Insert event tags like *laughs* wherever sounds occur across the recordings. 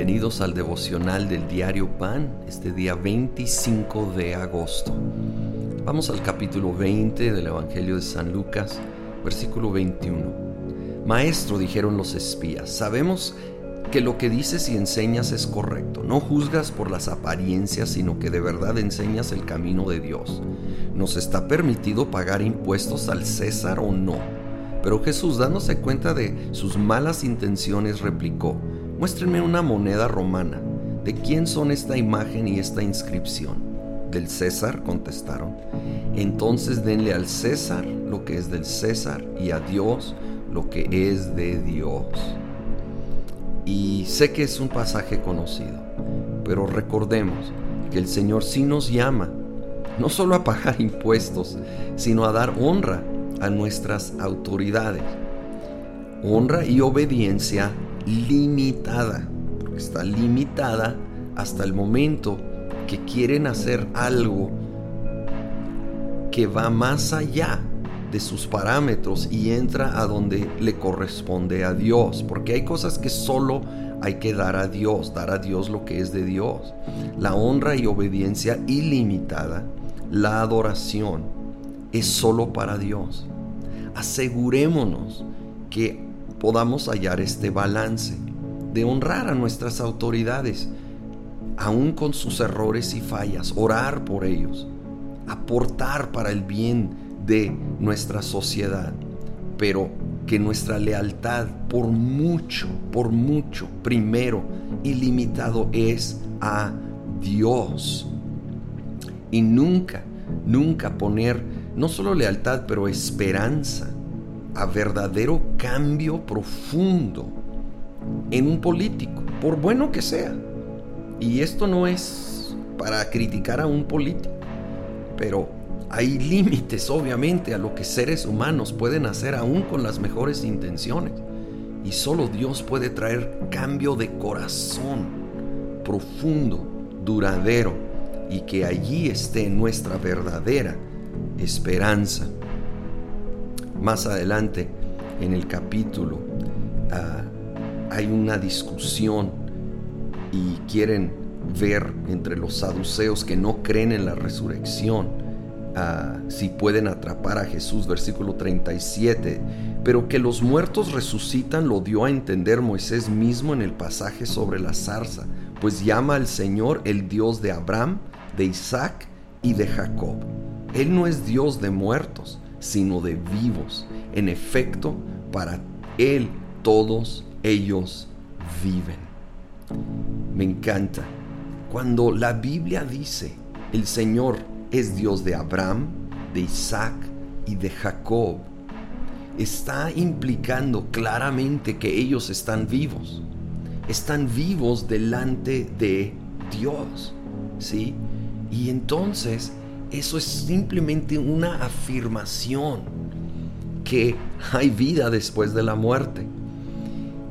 Bienvenidos al devocional del diario Pan, este día 25 de agosto. Vamos al capítulo 20 del Evangelio de San Lucas, versículo 21. Maestro, dijeron los espías, sabemos que lo que dices y enseñas es correcto. No juzgas por las apariencias, sino que de verdad enseñas el camino de Dios. ¿Nos está permitido pagar impuestos al César o no? Pero Jesús, dándose cuenta de sus malas intenciones, replicó, Muéstrenme una moneda romana. ¿De quién son esta imagen y esta inscripción? Del César, contestaron. Entonces denle al César lo que es del César y a Dios lo que es de Dios. Y sé que es un pasaje conocido, pero recordemos que el Señor sí nos llama, no solo a pagar *laughs* impuestos, sino a dar honra a nuestras autoridades. Honra y obediencia limitada, porque está limitada hasta el momento que quieren hacer algo que va más allá de sus parámetros y entra a donde le corresponde a Dios, porque hay cosas que solo hay que dar a Dios, dar a Dios lo que es de Dios. La honra y obediencia ilimitada, la adoración, es solo para Dios. Asegurémonos que podamos hallar este balance de honrar a nuestras autoridades, aún con sus errores y fallas, orar por ellos, aportar para el bien de nuestra sociedad, pero que nuestra lealtad por mucho, por mucho, primero ilimitado es a Dios. Y nunca, nunca poner no solo lealtad, pero esperanza a verdadero cambio profundo en un político, por bueno que sea. Y esto no es para criticar a un político, pero hay límites obviamente a lo que seres humanos pueden hacer aún con las mejores intenciones. Y solo Dios puede traer cambio de corazón profundo, duradero, y que allí esté nuestra verdadera esperanza. Más adelante en el capítulo ah, hay una discusión y quieren ver entre los saduceos que no creen en la resurrección ah, si pueden atrapar a Jesús, versículo 37. Pero que los muertos resucitan lo dio a entender Moisés mismo en el pasaje sobre la zarza, pues llama al Señor el Dios de Abraham, de Isaac y de Jacob. Él no es Dios de muertos, sino de vivos. En efecto, para Él todos ellos viven. Me encanta. Cuando la Biblia dice, el Señor es Dios de Abraham, de Isaac y de Jacob, está implicando claramente que ellos están vivos. Están vivos delante de Dios. ¿Sí? Y entonces eso es simplemente una afirmación que hay vida después de la muerte,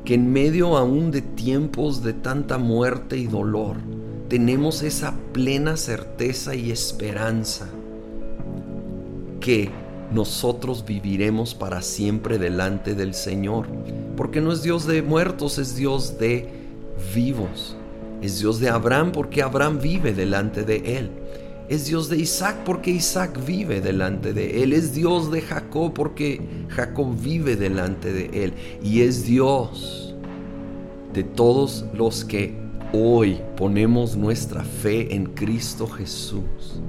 que en medio aún de tiempos de tanta muerte y dolor, tenemos esa plena certeza y esperanza que nosotros viviremos para siempre delante del Señor, porque no es Dios de muertos, es Dios de vivos. Es Dios de Abraham porque Abraham vive delante de él. Es Dios de Isaac porque Isaac vive delante de él. Es Dios de Jacob porque Jacob vive delante de él. Y es Dios de todos los que hoy ponemos nuestra fe en Cristo Jesús.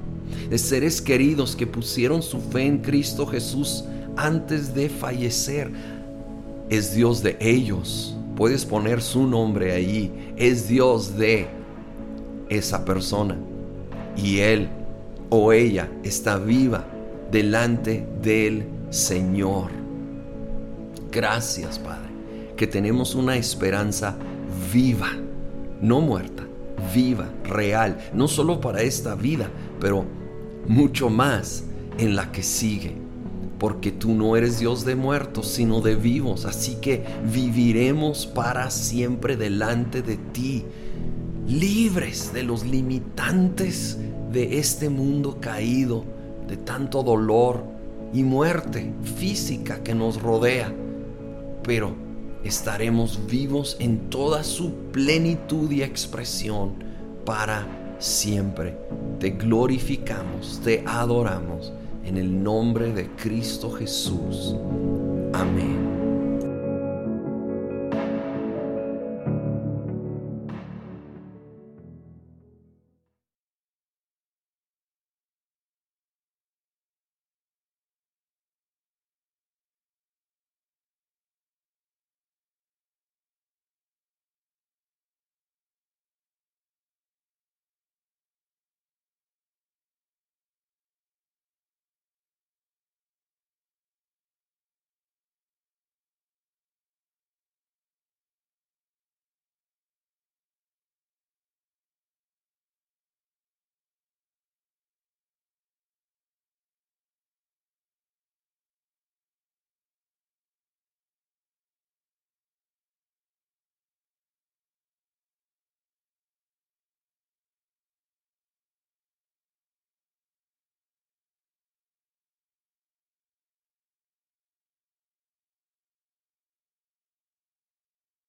De seres queridos que pusieron su fe en Cristo Jesús antes de fallecer. Es Dios de ellos. Puedes poner su nombre ahí. Es Dios de esa persona y él o ella está viva delante del Señor. Gracias, Padre, que tenemos una esperanza viva, no muerta, viva, real, no solo para esta vida, pero mucho más en la que sigue. Porque tú no eres Dios de muertos, sino de vivos. Así que viviremos para siempre delante de ti libres de los limitantes de este mundo caído, de tanto dolor y muerte física que nos rodea, pero estaremos vivos en toda su plenitud y expresión para siempre. Te glorificamos, te adoramos en el nombre de Cristo Jesús. Amén.